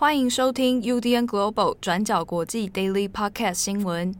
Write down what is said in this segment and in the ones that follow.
欢迎收听 UDN Global 转角国际 Daily Podcast 新闻。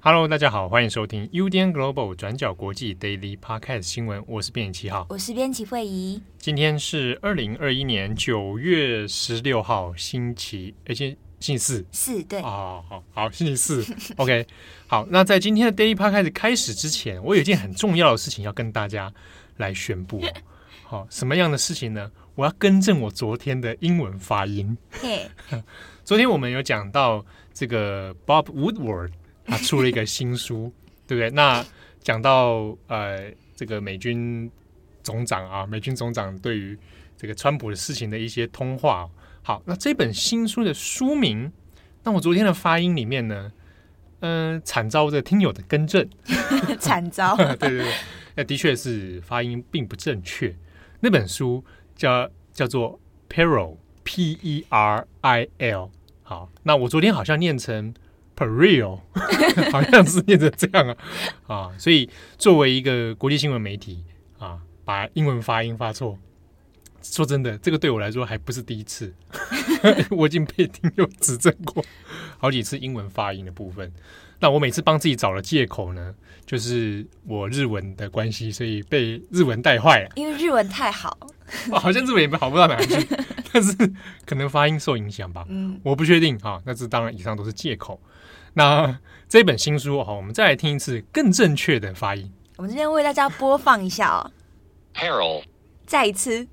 Hello，大家好，欢迎收听 UDN Global 转角国际 Daily Podcast 新闻。我是编辑七号，我是编辑惠仪。今天是二零二一年九月十六号，星期，而且。星期四，四对啊，好好好，星期四，OK，好。那在今天的 Daily Podcast 开始之前，我有一件很重要的事情要跟大家来宣布。好，什么样的事情呢？我要更正我昨天的英文发音。嘿，昨天我们有讲到这个 Bob Woodward 他出了一个新书，对不对？那讲到呃，这个美军总长啊，美军总长对于这个川普的事情的一些通话。好，那这本新书的书名，那我昨天的发音里面呢，嗯、呃，惨遭这听友的更正，惨遭，对对对，那的确是发音并不正确。那本书叫叫做 Peril，P E R I L。好，那我昨天好像念成 Peril，好像是念成这样啊啊，所以作为一个国际新闻媒体啊，把英文发音发错。说真的，这个对我来说还不是第一次，我已经被听友指正过好几次英文发音的部分。那我每次帮自己找了借口呢，就是我日文的关系，所以被日文带坏了。因为日文太好，好像日文也好不到哪里去，但是可能发音受影响吧。嗯，我不确定哈。那这当然以上都是借口。那这本新书哈，我们再来听一次更正确的发音。我们今天为大家播放一下哦。Peril，再一次。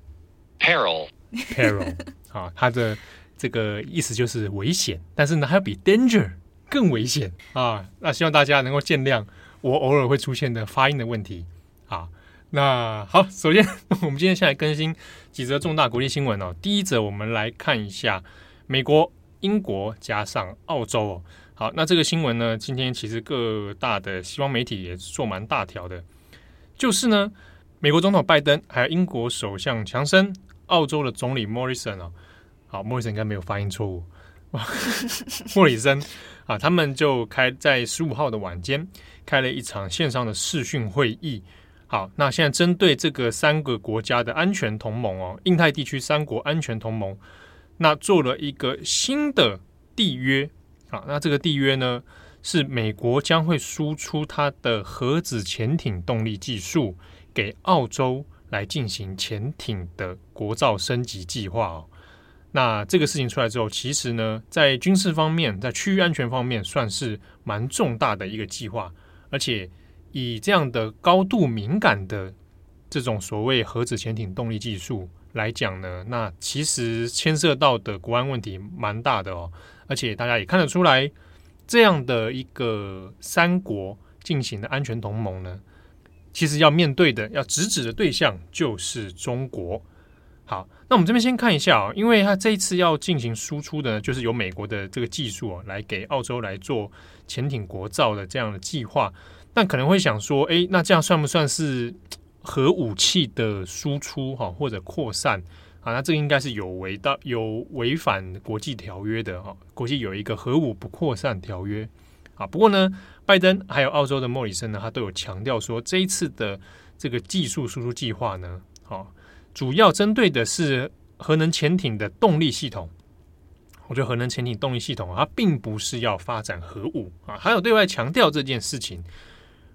Peril，Peril，啊，它的这个意思就是危险，但是呢，还有比 danger 更危险啊。那希望大家能够见谅我偶尔会出现的发音的问题啊。那好，首先 我们今天先来更新几则重大国际新闻哦。第一则，我们来看一下美国、英国加上澳洲哦。好，那这个新闻呢，今天其实各大的西方媒体也做蛮大条的，就是呢，美国总统拜登还有英国首相强生。澳洲的总理莫里森啊，好，莫里森应该没有发音错误。莫里森啊，他们就开在十五号的晚间开了一场线上的视讯会议。好，那现在针对这个三个国家的安全同盟哦，印太地区三国安全同盟，那做了一个新的缔约啊。那这个缔约呢，是美国将会输出它的核子潜艇动力技术给澳洲。来进行潜艇的国造升级计划哦。那这个事情出来之后，其实呢，在军事方面，在区域安全方面，算是蛮重大的一个计划。而且以这样的高度敏感的这种所谓核子潜艇动力技术来讲呢，那其实牵涉到的国安问题蛮大的哦。而且大家也看得出来，这样的一个三国进行的安全同盟呢。其实要面对的、要直指的对象就是中国。好，那我们这边先看一下啊，因为它这一次要进行输出的，就是由美国的这个技术啊，来给澳洲来做潜艇国造的这样的计划。那可能会想说，诶，那这样算不算是核武器的输出哈，或者扩散啊？那这个应该是有违到有违反国际条约的哈。国际有一个核武不扩散条约。啊，不过呢，拜登还有澳洲的莫里森呢，他都有强调说，这一次的这个技术输出计划呢，好，主要针对的是核能潜艇的动力系统。我觉得核能潜艇动力系统它并不是要发展核武啊，还有对外强调这件事情。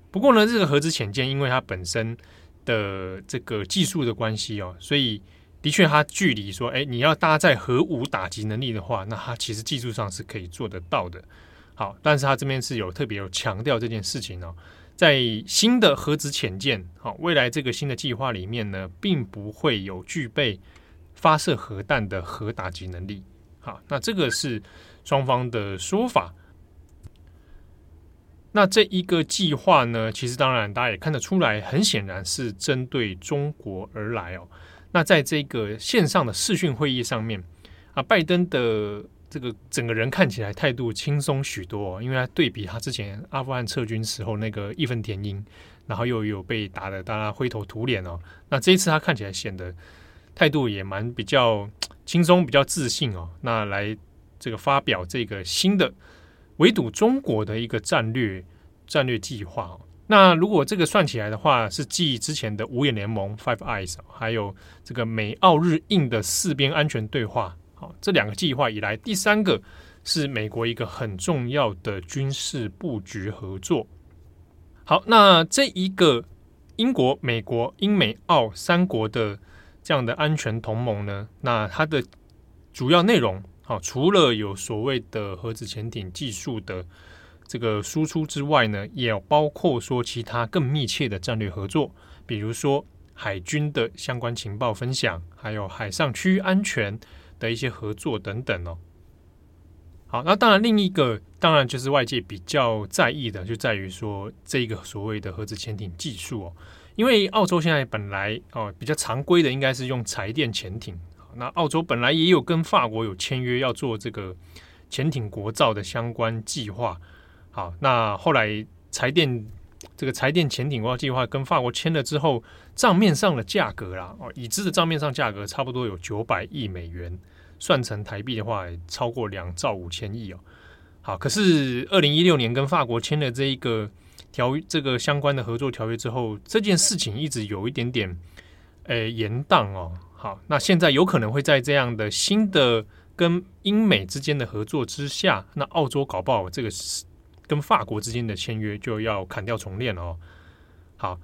不过呢，这个核子潜舰因为它本身的这个技术的关系哦，所以的确它距离说，哎，你要搭载核武打击能力的话，那它其实技术上是可以做得到的。好，但是他这边是有特别有强调这件事情哦，在新的核子潜舰，好，未来这个新的计划里面呢，并不会有具备发射核弹的核打击能力。好，那这个是双方的说法。那这一个计划呢，其实当然大家也看得出来，很显然是针对中国而来哦。那在这个线上的视讯会议上面啊，拜登的。这个整个人看起来态度轻松许多，因为他对比他之前阿富汗撤军时候那个义愤填膺，然后又有被打的大家灰头土脸哦。那这一次他看起来显得态度也蛮比较轻松、比较自信哦。那来这个发表这个新的围堵中国的一个战略战略计划哦。那如果这个算起来的话，是继之前的五眼联盟 （Five Eyes） 还有这个美澳日印的四边安全对话，好，这两个计划以来，第三个是美国一个很重要的军事布局合作。好，那这一个英国、美国、英美澳三国的这样的安全同盟呢，那它的主要内容，好，除了有所谓的核子潜艇技术的。这个输出之外呢，也包括说其他更密切的战略合作，比如说海军的相关情报分享，还有海上区域安全的一些合作等等哦。好，那当然另一个当然就是外界比较在意的，就在于说这个所谓的核子潜艇技术哦，因为澳洲现在本来哦比较常规的应该是用柴电潜艇，那澳洲本来也有跟法国有签约要做这个潜艇国造的相关计划。好，那后来柴电这个柴电潜艇国造计划跟法国签了之后，账面上的价格啦，哦，已知的账面上价格差不多有九百亿美元，算成台币的话，超过两兆五千亿哦。好，可是二零一六年跟法国签了这一个条这个相关的合作条约之后，这件事情一直有一点点诶、延宕哦。好，那现在有可能会在这样的新的跟英美之间的合作之下，那澳洲搞不好这个是。跟法国之间的签约就要砍掉重练哦。好，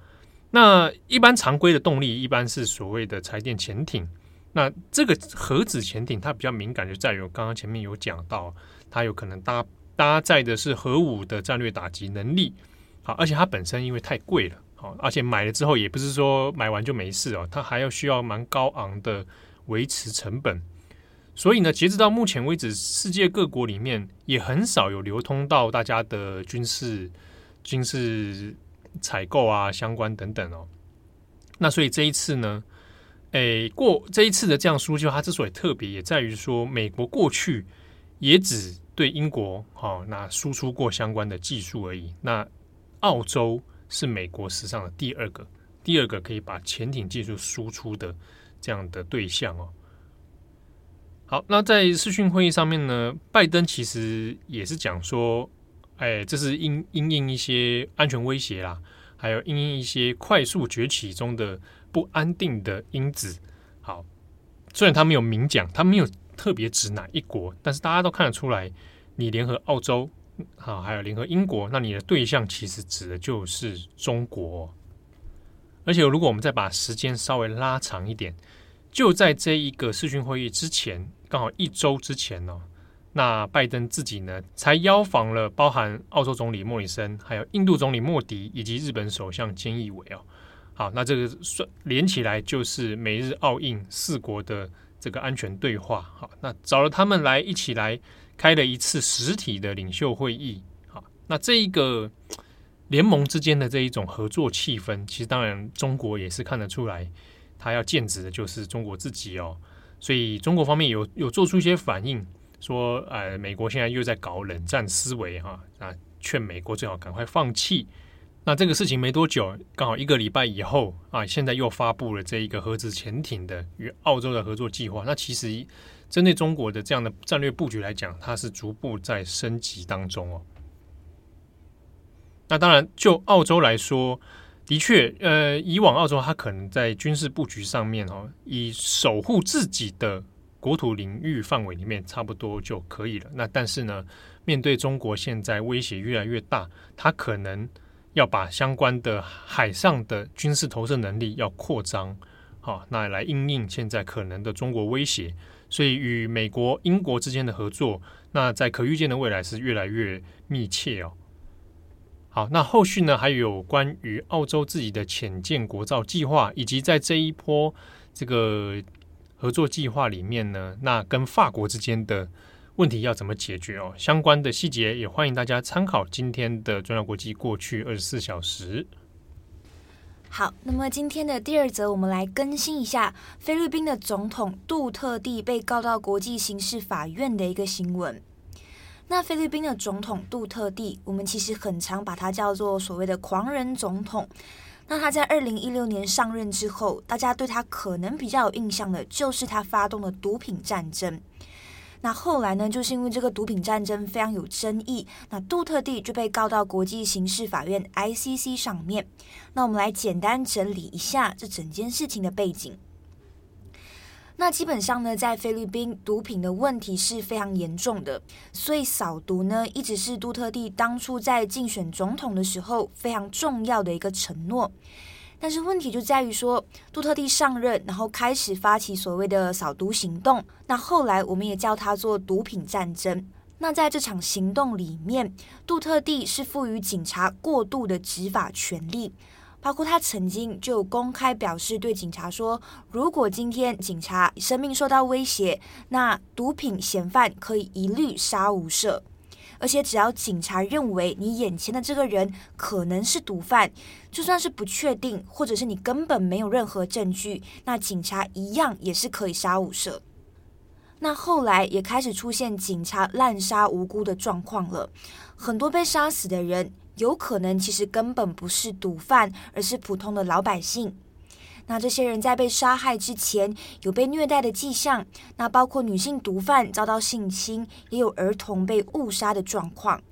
那一般常规的动力一般是所谓的柴电潜艇。那这个核子潜艇它比较敏感，就在于我刚刚前面有讲到，它有可能搭搭载的是核武的战略打击能力。好，而且它本身因为太贵了，好，而且买了之后也不是说买完就没事哦，它还要需要蛮高昂的维持成本。所以呢，截止到目前为止，世界各国里面也很少有流通到大家的军事、军事采购啊相关等等哦。那所以这一次呢，诶，过这一次的这样输出，它之所以特别，也在于说，美国过去也只对英国哦，那输出过相关的技术而已。那澳洲是美国史上的第二个，第二个可以把潜艇技术输出的这样的对象哦。好，那在视讯会议上面呢，拜登其实也是讲说，哎，这是因因应一些安全威胁啦，还有因应一些快速崛起中的不安定的因子。好，虽然他没有明讲，他没有特别指哪一国，但是大家都看得出来，你联合澳洲，好，还有联合英国，那你的对象其实指的就是中国。而且，如果我们再把时间稍微拉长一点。就在这一个视讯会议之前，刚好一周之前呢、哦，那拜登自己呢才邀访了包含澳洲总理莫里森，还有印度总理莫迪以及日本首相菅义伟哦。好，那这个算连起来就是美日澳印四国的这个安全对话。好，那找了他们来一起来开了一次实体的领袖会议。好，那这一个联盟之间的这一种合作气氛，其实当然中国也是看得出来。他要剑指的就是中国自己哦，所以中国方面有有做出一些反应，说呃，美国现在又在搞冷战思维哈，啊，劝美国最好赶快放弃。那这个事情没多久，刚好一个礼拜以后啊，现在又发布了这一个核子潜艇的与澳洲的合作计划。那其实针对中国的这样的战略布局来讲，它是逐步在升级当中哦。那当然，就澳洲来说。的确，呃，以往澳洲它可能在军事布局上面哦，以守护自己的国土领域范围里面差不多就可以了。那但是呢，面对中国现在威胁越来越大，它可能要把相关的海上的军事投射能力要扩张，好，那来因应现在可能的中国威胁。所以与美国、英国之间的合作，那在可预见的未来是越来越密切哦。好，那后续呢，还有关于澳洲自己的潜舰国造计划，以及在这一波这个合作计划里面呢，那跟法国之间的问题要怎么解决哦？相关的细节也欢迎大家参考今天的重要国际过去二十四小时。好，那么今天的第二则，我们来更新一下菲律宾的总统杜特地被告到国际刑事法院的一个新闻。那菲律宾的总统杜特地，我们其实很常把他叫做所谓的“狂人总统”。那他在二零一六年上任之后，大家对他可能比较有印象的，就是他发动的毒品战争。那后来呢，就是因为这个毒品战争非常有争议，那杜特地就被告到国际刑事法院 ICC 上面。那我们来简单整理一下这整件事情的背景。那基本上呢，在菲律宾毒品的问题是非常严重的，所以扫毒呢一直是杜特地当初在竞选总统的时候非常重要的一个承诺。但是问题就在于说，杜特地上任，然后开始发起所谓的扫毒行动，那后来我们也叫它做毒品战争。那在这场行动里面，杜特地是赋予警察过度的执法权力。包括他曾经就公开表示，对警察说：“如果今天警察生命受到威胁，那毒品嫌犯可以一律杀无赦。而且只要警察认为你眼前的这个人可能是毒贩，就算是不确定，或者是你根本没有任何证据，那警察一样也是可以杀无赦。”那后来也开始出现警察滥杀无辜的状况了，很多被杀死的人。有可能其实根本不是毒贩，而是普通的老百姓。那这些人在被杀害之前有被虐待的迹象，那包括女性毒贩遭到性侵，也有儿童被误杀的状况。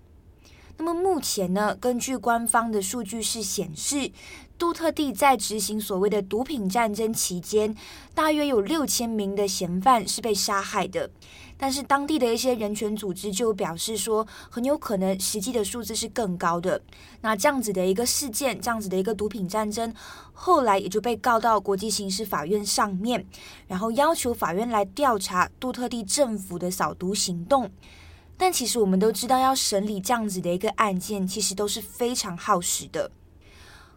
那么目前呢，根据官方的数据是显示，杜特地在执行所谓的毒品战争期间，大约有六千名的嫌犯是被杀害的。但是当地的一些人权组织就表示说，很有可能实际的数字是更高的。那这样子的一个事件，这样子的一个毒品战争，后来也就被告到国际刑事法院上面，然后要求法院来调查杜特地政府的扫毒行动。但其实我们都知道，要审理这样子的一个案件，其实都是非常耗时的。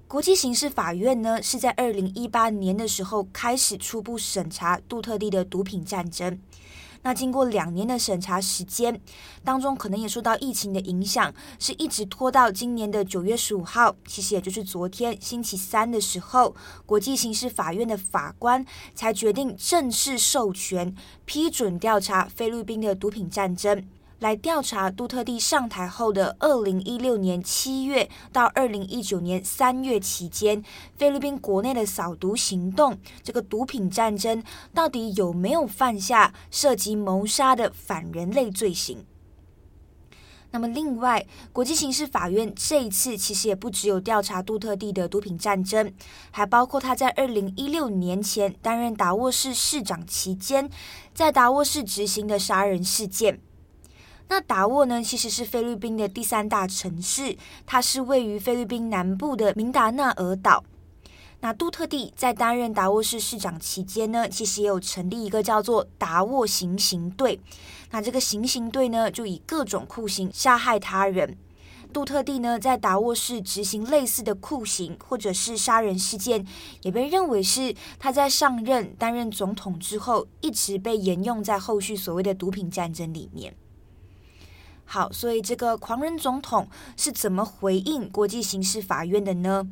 国际刑事法院呢，是在二零一八年的时候开始初步审查杜特地的毒品战争。那经过两年的审查时间当中，可能也受到疫情的影响，是一直拖到今年的九月十五号，其实也就是昨天星期三的时候，国际刑事法院的法官才决定正式授权批准调查菲律宾的毒品战争。来调查杜特地上台后的二零一六年七月到二零一九年三月期间，菲律宾国内的扫毒行动，这个毒品战争到底有没有犯下涉及谋杀的反人类罪行？那么，另外，国际刑事法院这一次其实也不只有调查杜特地的毒品战争，还包括他在二零一六年前担任达沃市市长期间，在达沃市执行的杀人事件。那达沃呢，其实是菲律宾的第三大城市，它是位于菲律宾南部的明达纳尔岛。那杜特地在担任达沃市市长期间呢，其实也有成立一个叫做达沃行刑队。那这个行刑队呢，就以各种酷刑杀害他人。杜特地呢，在达沃市执行类似的酷刑或者是杀人事件，也被认为是他在上任担任总统之后，一直被沿用在后续所谓的毒品战争里面。好，所以这个狂人总统是怎么回应国际刑事法院的呢？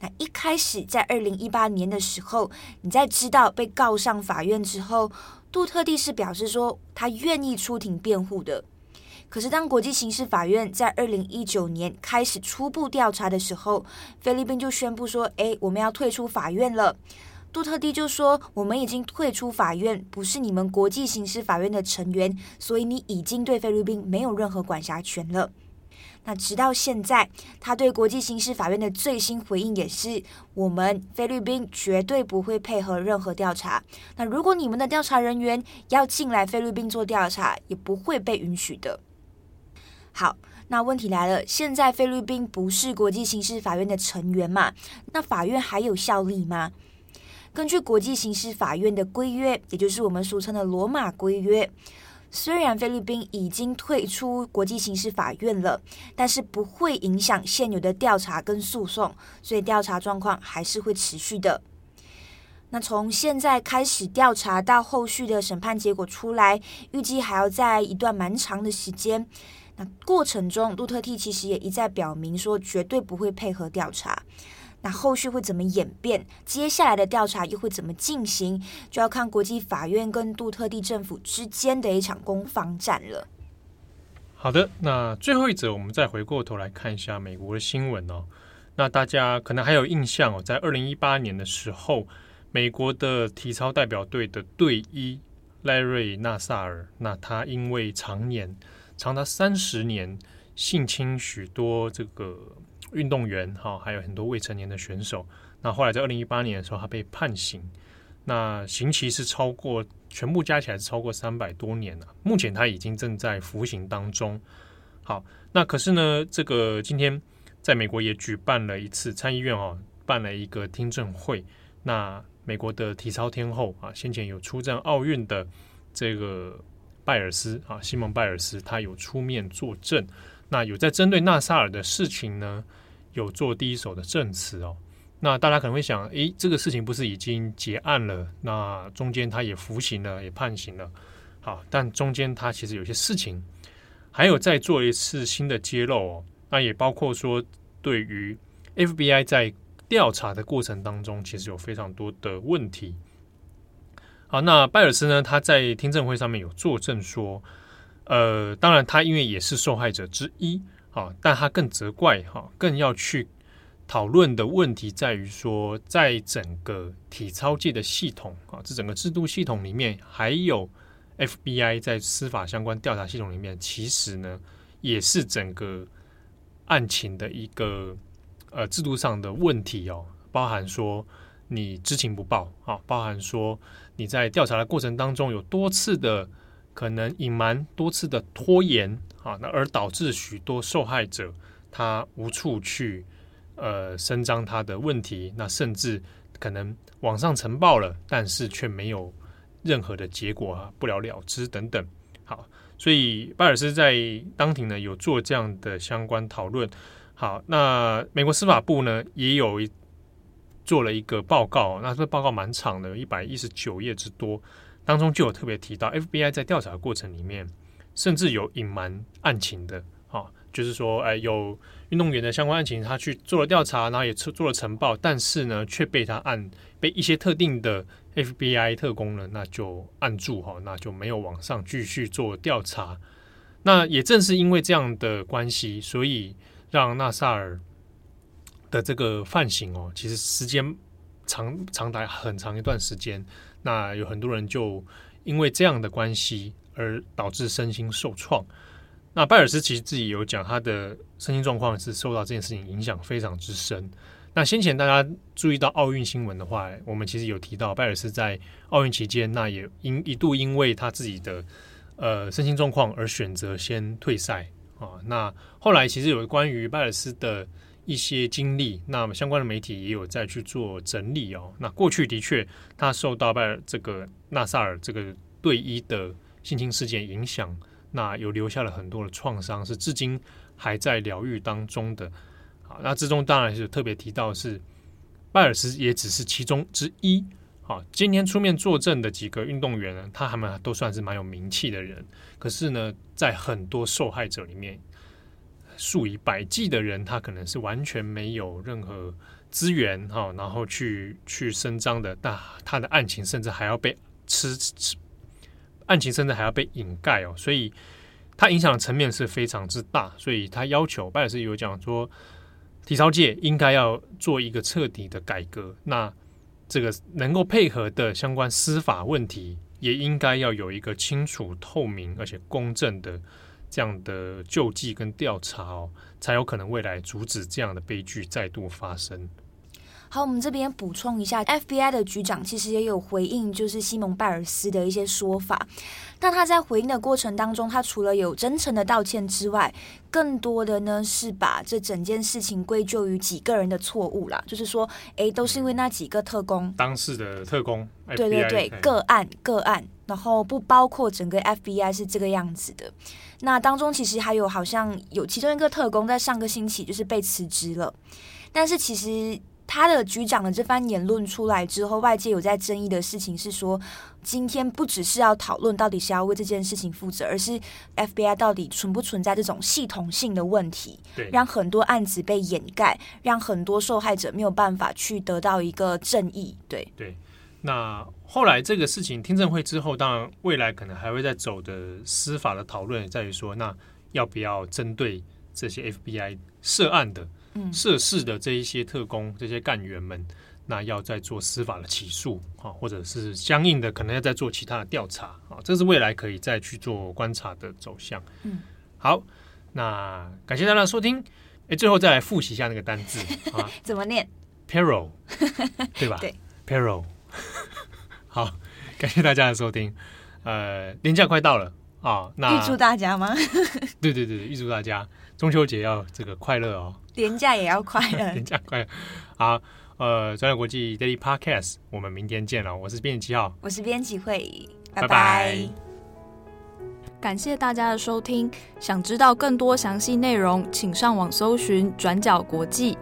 那一开始在二零一八年的时候，你在知道被告上法院之后，杜特地是表示说他愿意出庭辩护的。可是当国际刑事法院在二零一九年开始初步调查的时候，菲律宾就宣布说：“诶，我们要退出法院了。”杜特蒂就说：“我们已经退出法院，不是你们国际刑事法院的成员，所以你已经对菲律宾没有任何管辖权了。”那直到现在，他对国际刑事法院的最新回应也是：“我们菲律宾绝对不会配合任何调查。那如果你们的调查人员要进来菲律宾做调查，也不会被允许的。”好，那问题来了，现在菲律宾不是国际刑事法院的成员嘛？那法院还有效力吗？根据国际刑事法院的规约，也就是我们俗称的罗马规约，虽然菲律宾已经退出国际刑事法院了，但是不会影响现有的调查跟诉讼，所以调查状况还是会持续的。那从现在开始调查到后续的审判结果出来，预计还要在一段蛮长的时间。那过程中，杜特蒂其实也一再表明说，绝对不会配合调查。那后续会怎么演变？接下来的调查又会怎么进行？就要看国际法院跟杜特地政府之间的一场攻防战了。好的，那最后一则，我们再回过头来看一下美国的新闻哦。那大家可能还有印象哦，在二零一八年的时候，美国的体操代表队的队医赖瑞·纳萨尔，那他因为常年长达三十年性侵许多这个运动员，哈，还有很多未成年的选手。那后来在二零一八年的时候，他被判刑，那刑期是超过全部加起来是超过三百多年了。目前他已经正在服刑当中。好，那可是呢，这个今天在美国也举办了一次参议院哦，办了一个听证会。那美国的体操天后啊，先前有出战奥运的这个拜尔斯啊，西蒙拜尔斯，他有出面作证。那有在针对纳萨尔的事情呢，有做第一手的证词哦。那大家可能会想，诶，这个事情不是已经结案了？那中间他也服刑了，也判刑了。好，但中间他其实有些事情还有再做一次新的揭露哦。那也包括说，对于 FBI 在调查的过程当中，其实有非常多的问题。好，那拜尔斯呢，他在听证会上面有作证说，呃，当然他因为也是受害者之一，好，但他更责怪哈，更要去。讨论的问题在于说，在整个体操界的系统啊，这整个制度系统里面，还有 FBI 在司法相关调查系统里面，其实呢，也是整个案情的一个呃制度上的问题哦，包含说你知情不报啊，包含说你在调查的过程当中有多次的可能隐瞒，多次的拖延啊，那而导致许多受害者他无处去。呃，伸张他的问题，那甚至可能网上呈报了，但是却没有任何的结果啊，不了了之等等。好，所以拜尔斯在当庭呢有做这样的相关讨论。好，那美国司法部呢也有做了一个报告，那这报告蛮长的，一百一十九页之多，当中就有特别提到 FBI 在调查的过程里面，甚至有隐瞒案情的。好，就是说，哎，有。运动员的相关案情，他去做了调查，然后也做了呈报，但是呢，却被他按被一些特定的 FBI 特工呢，那就按住哈，那就没有往上继续做调查。那也正是因为这样的关系，所以让纳萨尔的这个犯行哦，其实时间长长达很长一段时间。那有很多人就因为这样的关系而导致身心受创。那拜尔斯其实自己有讲，他的身心状况是受到这件事情影响非常之深。那先前大家注意到奥运新闻的话，我们其实有提到拜尔斯在奥运期间，那也因一度因为他自己的呃身心状况而选择先退赛啊。那后来其实有关于拜尔斯的一些经历，那么相关的媒体也有再去做整理哦。那过去的确他受到拜尔这个纳萨尔这个队医的性侵事件影响。那有留下了很多的创伤，是至今还在疗愈当中的。好，那之中当然是特别提到是拜尔斯也只是其中之一。好，今天出面作证的几个运动员呢，他还们都算是蛮有名气的人。可是呢，在很多受害者里面，数以百计的人，他可能是完全没有任何资源哈，然后去去伸张的。但他的案情甚至还要被吃吃。案情甚至还要被掩盖哦，所以他影响的层面是非常之大，所以他要求拜尔斯有讲说，体操界应该要做一个彻底的改革，那这个能够配合的相关司法问题，也应该要有一个清楚透明而且公正的这样的救济跟调查哦，才有可能未来阻止这样的悲剧再度发生。好，我们这边补充一下，FBI 的局长其实也有回应，就是西蒙拜尔斯的一些说法。那他在回应的过程当中，他除了有真诚的道歉之外，更多的呢是把这整件事情归咎于几个人的错误啦，就是说，哎，都是因为那几个特工，当事的特工，对对对，个案个案，然后不包括整个 FBI 是这个样子的。那当中其实还有好像有其中一个特工在上个星期就是被辞职了，但是其实。他的局长的这番言论出来之后，外界有在争议的事情是说，今天不只是要讨论到底是要为这件事情负责，而是 FBI 到底存不存在这种系统性的问题，对，让很多案子被掩盖，让很多受害者没有办法去得到一个正义。对对，那后来这个事情听证会之后，当然未来可能还会再走的司法的讨论，在于说，那要不要针对这些 FBI 涉案的？涉事的这一些特工、这些干员们，那要再做司法的起诉啊，或者是相应的可能要再做其他的调查啊，这是未来可以再去做观察的走向。嗯，好，那感谢大家的收听。哎，最后再来复习一下那个单字啊，怎么念？Peril，对吧？对，Peril。好，感谢大家的收听。呃，年假快到了啊，那预祝大家吗？对对对，预祝大家中秋节要这个快乐哦。年假也要快乐，年假快乐。好，呃，转角国际 Daily Podcast，我们明天见了。我是编辑七号，我是编辑会，拜拜。拜拜。感谢大家的收听，想知道更多详细内容，请上网搜寻转角国际。